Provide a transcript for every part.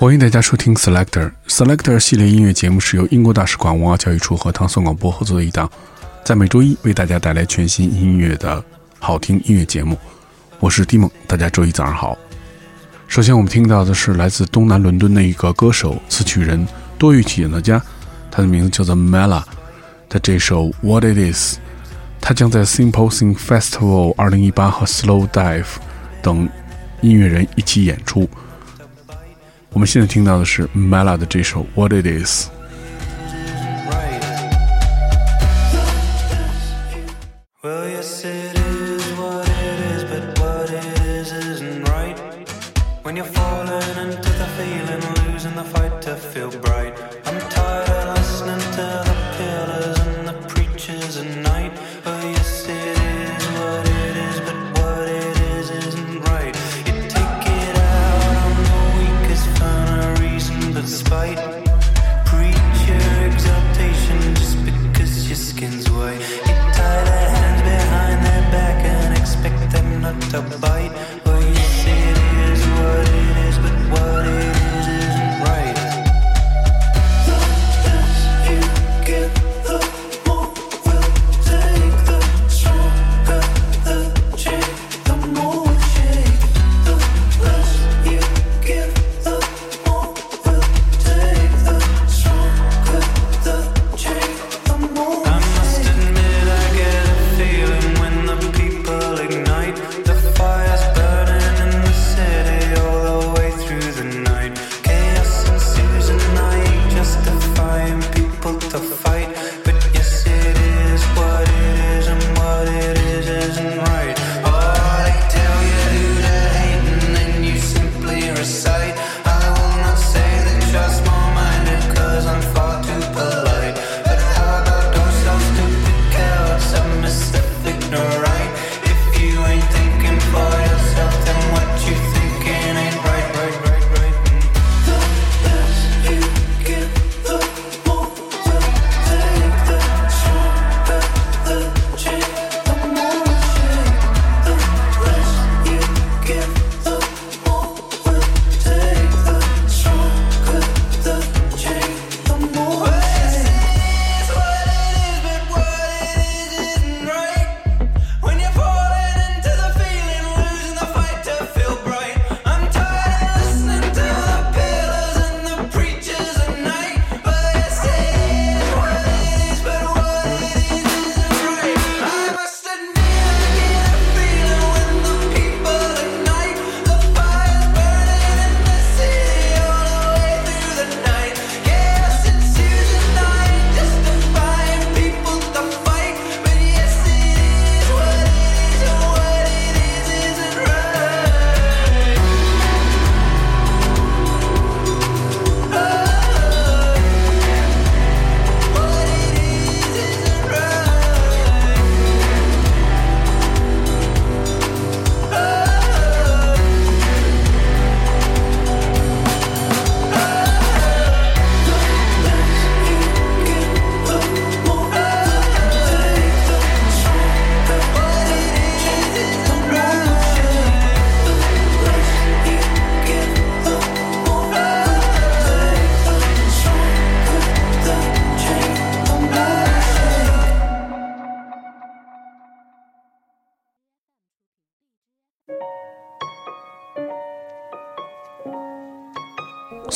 欢迎大家收听 Selector Selector 系列音乐节目，是由英国大使馆文化教育处和唐宋广播合作的一档，在每周一为大家带来全新音乐的好听音乐节目。我是蒂蒙，大家周一早上好。首先我们听到的是来自东南伦敦的一个歌手、词曲人、多语体演奏家，他的名字叫做 Mela，他这首 What It Is，他将在 Simple Sing Festival 2018和 Slow Dive 等音乐人一起演出。我们现在听到的是 m e l a 的这首《What It Is》。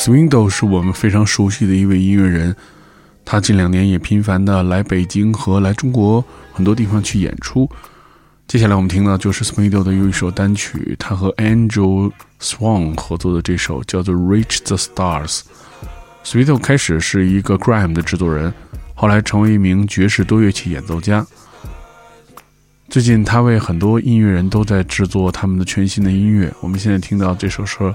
s w i n d l e 是我们非常熟悉的一位音乐人，他近两年也频繁的来北京和来中国很多地方去演出。接下来我们听的就是 s w i n d l e 的又一首单曲，他和 Angel Swan 合作的这首叫做《Reach the Stars》。s w i n d l e 开始是一个 Gram 的制作人，后来成为一名爵士多乐器演奏家。最近他为很多音乐人都在制作他们的全新的音乐。我们现在听到这首是。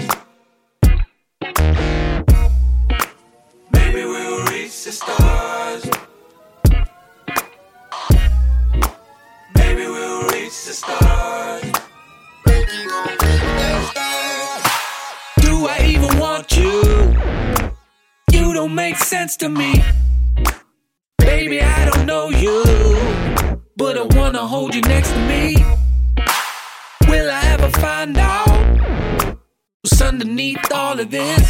don't make sense to me. Baby, I don't know you, but I wanna hold you next to me. Will I ever find out what's underneath all of this?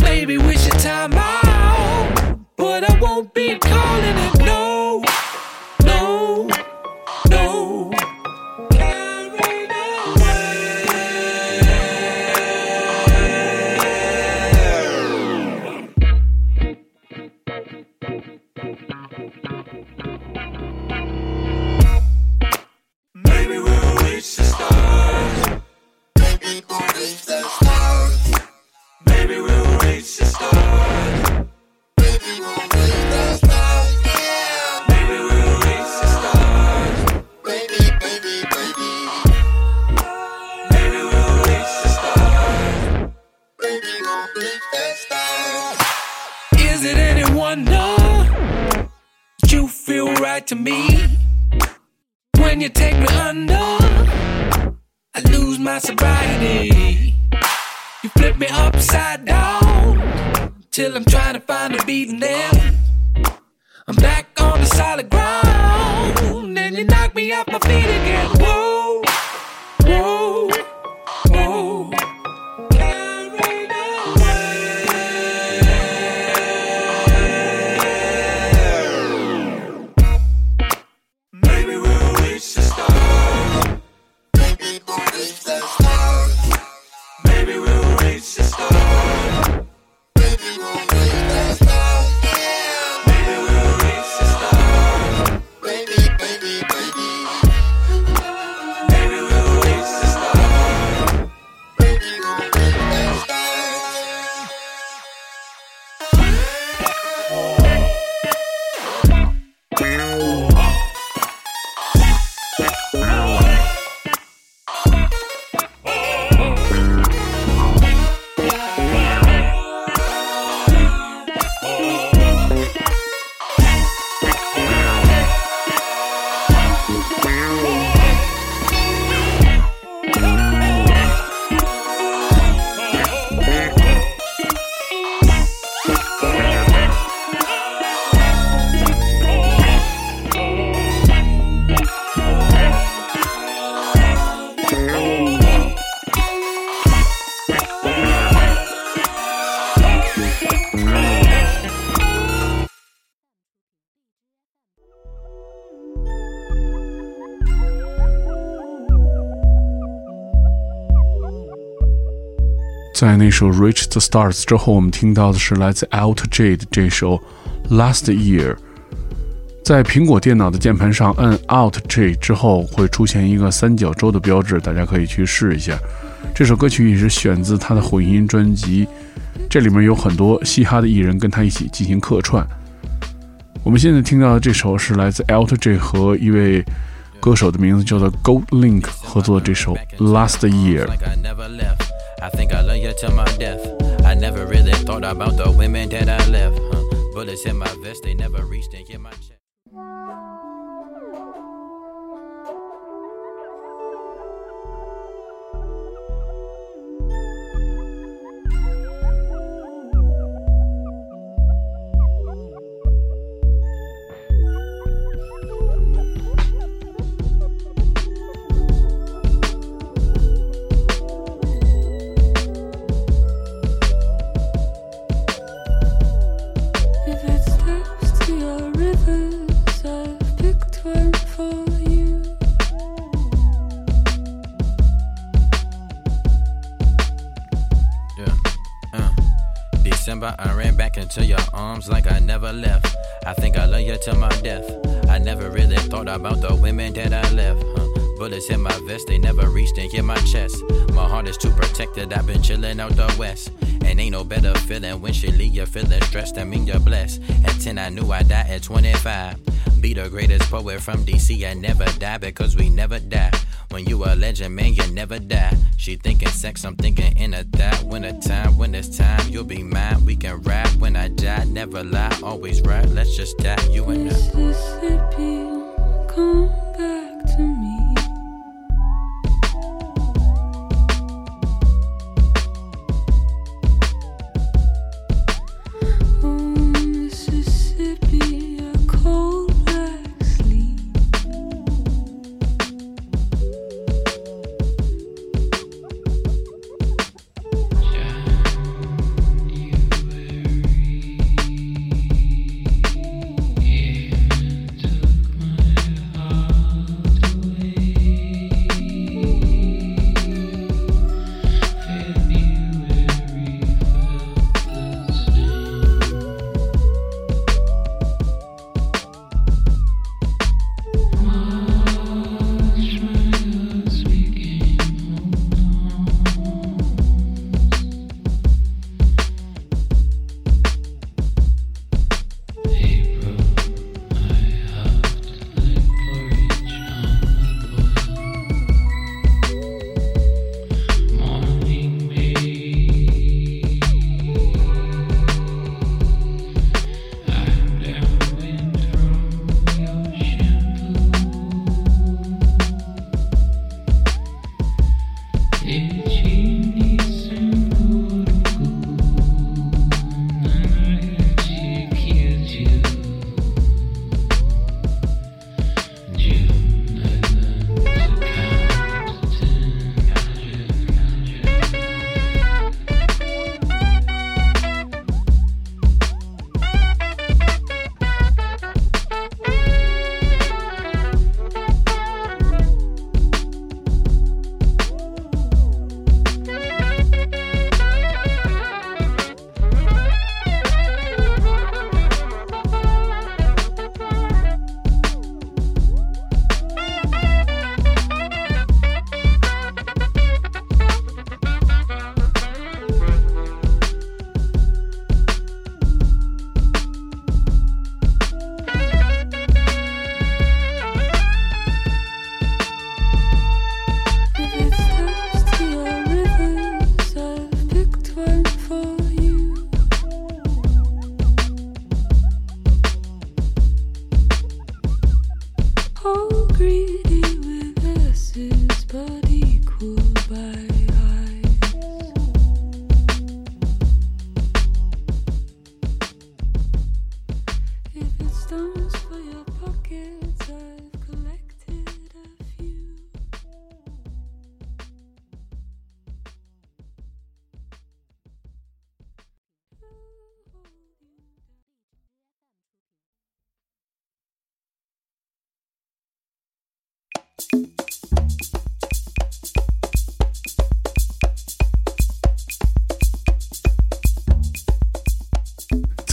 Maybe we should time out, but I won't be calling it no. to me. When you take me under, I lose my sobriety. You flip me upside down till I'm trying to find a beating there. Baby, we will reach the stars. 在那首《Reach the Stars》之后，我们听到的是来自 AltJ 的这首《Last Year》。在苹果电脑的键盘上按 AltJ 之后，会出现一个三角洲的标志，大家可以去试一下。这首歌曲也是选自他的混音专辑，这里面有很多嘻哈的艺人跟他一起进行客串。我们现在听到的这首是来自 AltJ 和一位歌手的名字叫做 Gold Link 合作的这首《Last Year》。I think I love you till my death. I never really thought about the women that I left. Huh. Bullets in my vest, they never reached and hit my chest. December, I ran back into your arms like I never left. I think I love you till my death. I never really thought about the women that I left. Huh. Bullets hit my vest, they never reached and hit my chest. My heart is too protected, I've been chilling out the west. And ain't no better feeling when she leave you feeling stressed. I mean you're blessed. At 10, I knew I die at 25. Be the greatest poet from DC, I never die because we never die. When you a legend, man, you never die. She thinking sex, I'm thinking in a that. When a time, when it's time, you'll be mine. We can rap when I die, never lie, always right. Let's just die, you and I.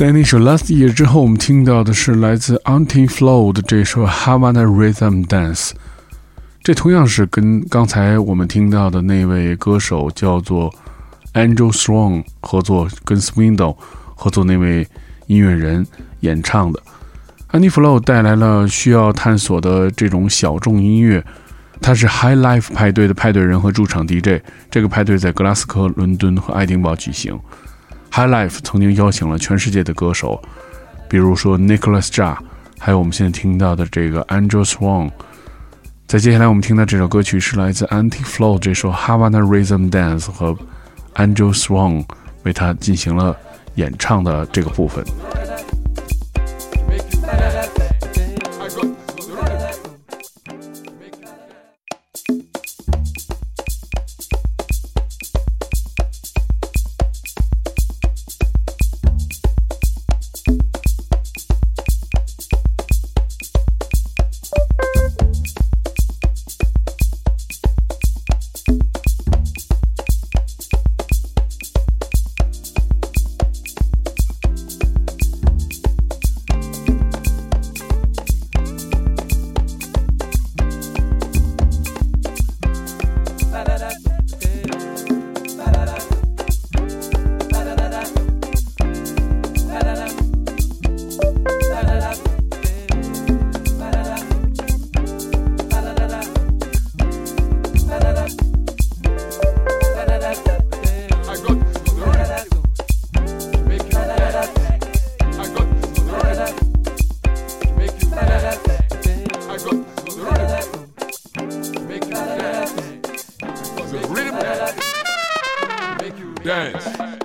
在那首《Last Year》之后，我们听到的是来自 Antiflow 的这首《Havana Rhythm Dance》，这同样是跟刚才我们听到的那位歌手叫做 a n g e l Strong 合作，跟 Swindle 合作那位音乐人演唱的。Antiflow 带来了需要探索的这种小众音乐，他是 High Life 派对的派对人和驻场 DJ。这个派对在格拉斯哥、伦敦和爱丁堡举行。High Life 曾经邀请了全世界的歌手，比如说 Nicholas Ja，还有我们现在听到的这个 Andrew Swan。在接下来我们听到这首歌曲是来自 Antiflow 这首 Havana Rhythm Dance 和 Andrew Swan 为他进行了演唱的这个部分。Yes.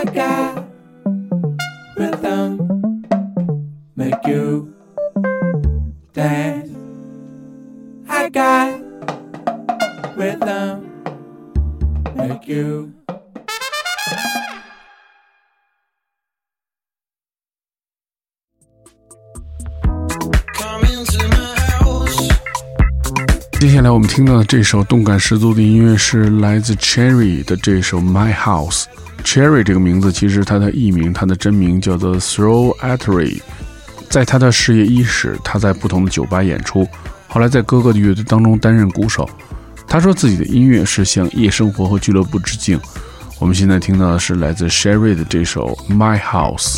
I got. 听到的这首动感十足的音乐是来自 Cherry 的这首《My House》。Cherry 这个名字其实他的艺名，他的真名叫做 Thro a t r e y 在他的事业伊始，他在不同的酒吧演出，后来在哥哥的乐队当中担任鼓手。他说自己的音乐是向夜生活和俱乐部致敬。我们现在听到的是来自 Cherry 的这首《My House》。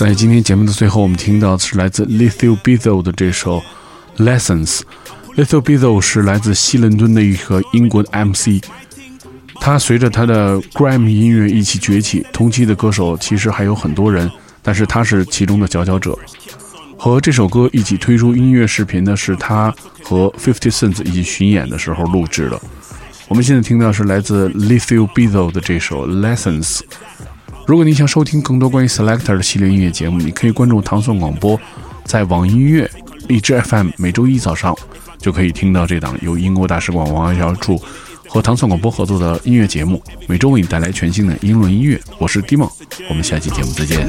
在今天节目的最后，我们听到的是来自 Lil Bizzle 的这首《Lessons》。Lil Bizzle 是来自西伦敦的一个英国 MC，他随着他的 Gram 音乐一起崛起。同期的歌手其实还有很多人，但是他是其中的佼佼者。和这首歌一起推出音乐视频的是他和 Fifty Cent 一起巡演的时候录制的。我们现在听到是来自 Lil Bizzle 的这首《Lessons》。如果你想收听更多关于 Selector 的系列音乐节目，你可以关注唐宋广播，在网音乐荔枝 FM 每周一早上就可以听到这档由英国大使馆文化侨处和唐宋广播合作的音乐节目，每周为你带来全新的英伦音乐。我是 DiM，o 我们下期节目再见。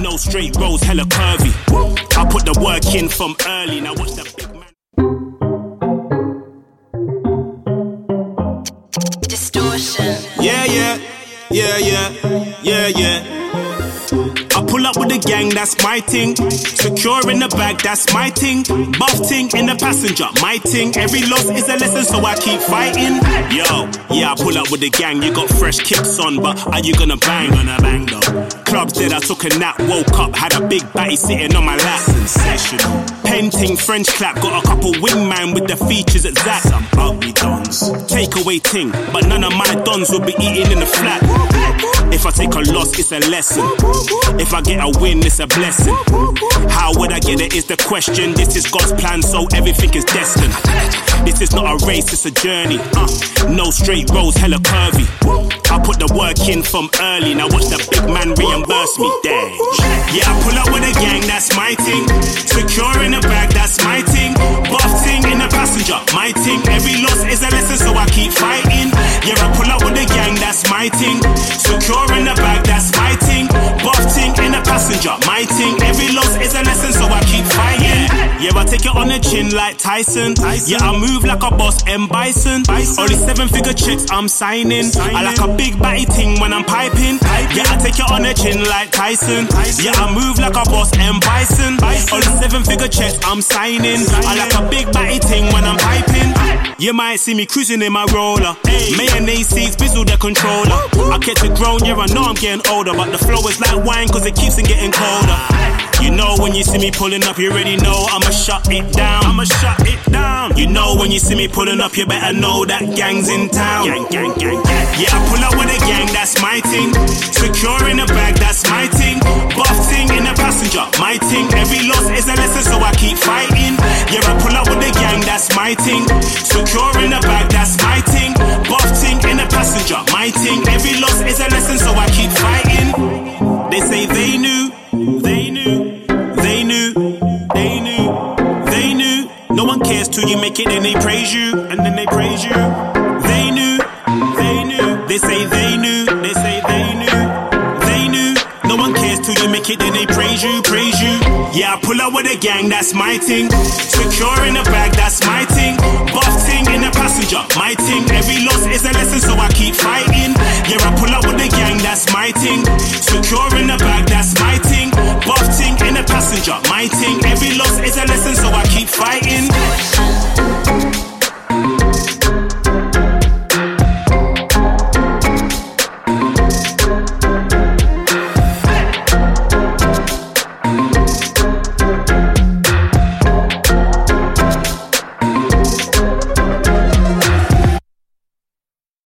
Pull up with the gang, that's my thing. Secure in the bag, that's my thing. Buff ting in the passenger, my thing. Every loss is a lesson, so I keep fighting. Yo, yeah, I pull up with the gang. You got fresh kicks on, but are you gonna bang? Gonna bang though. Club dead, I took a nap, woke up, had a big body sitting on my lap. Sensation. Painting French clap, got a couple wingman with the features at that. Some ugly dons. away ting, but none of my dons will be eating in the flat. If I take a loss, it's a lesson. If I get a win, it's a blessing. How would I get it is the question. This is God's plan, so everything is destined. This is not a race, it's a journey. Uh, no straight roads, hella curvy. I put the work in from early. Now watch the big man reimburse me. Dang. Yeah, I pull up with a gang, that's my thing. Secure in the bag, that's my thing. Buffing in the passenger, my thing. Every loss is a lesson, so I keep fighting. Yeah, I pull up with a gang, that's my thing. Secure in the bag, that's my thing. Buffing in the passenger, my thing. Every loss is a lesson, so I keep fighting. Yeah, I take it on the chin like Tyson. Yeah, I move like a boss M. Bison. All Only seven figure checks I'm signing. I like a big batty ting when I'm piping. Yeah, I take it on the chin like Tyson. Yeah, I move like a boss M. Bison. All Only seven figure checks I'm signing. I like a big batty ting when I'm piping. You might see me cruising in my roller. Hey. Mayonnaise seeds, bizzle the controller. I catch a grown, yeah, I know I'm getting older. But the flow is like wine, cause it keeps on getting colder. You know when you see me pulling up, you already know I'ma shut it down. I'ma shut it down. You know when you see me pulling up, you better know that gang's in town. Gang, gang, gang, gang. Yeah, I pull up with a gang, that's my thing. Secure in a bag, that's my thing. Buffing in a passenger, my thing. Every loss is a lesson, so I keep fighting. Yeah, I pull up with a gang, that's my thing. Secure in a bag, that's my thing. Buffing in a passenger, my thing. Every loss is a lesson, so I keep fighting. They say they knew, they cares till you make it and they praise you, and then they praise you. They knew, they knew, they say they knew, they say they knew, they knew. No one cares till you make it, then they praise you, praise you. Yeah, I pull out with a gang, that's my thing. Secure in a bag, that's my thing. Buff thing in a passenger, my thing. Every loss is a lesson, so I keep fighting. Yeah, I pull out with a gang, that's my thing. Secure in a bag, that's my thing ting in a passenger. My ting, every loss is a lesson, so I keep fighting.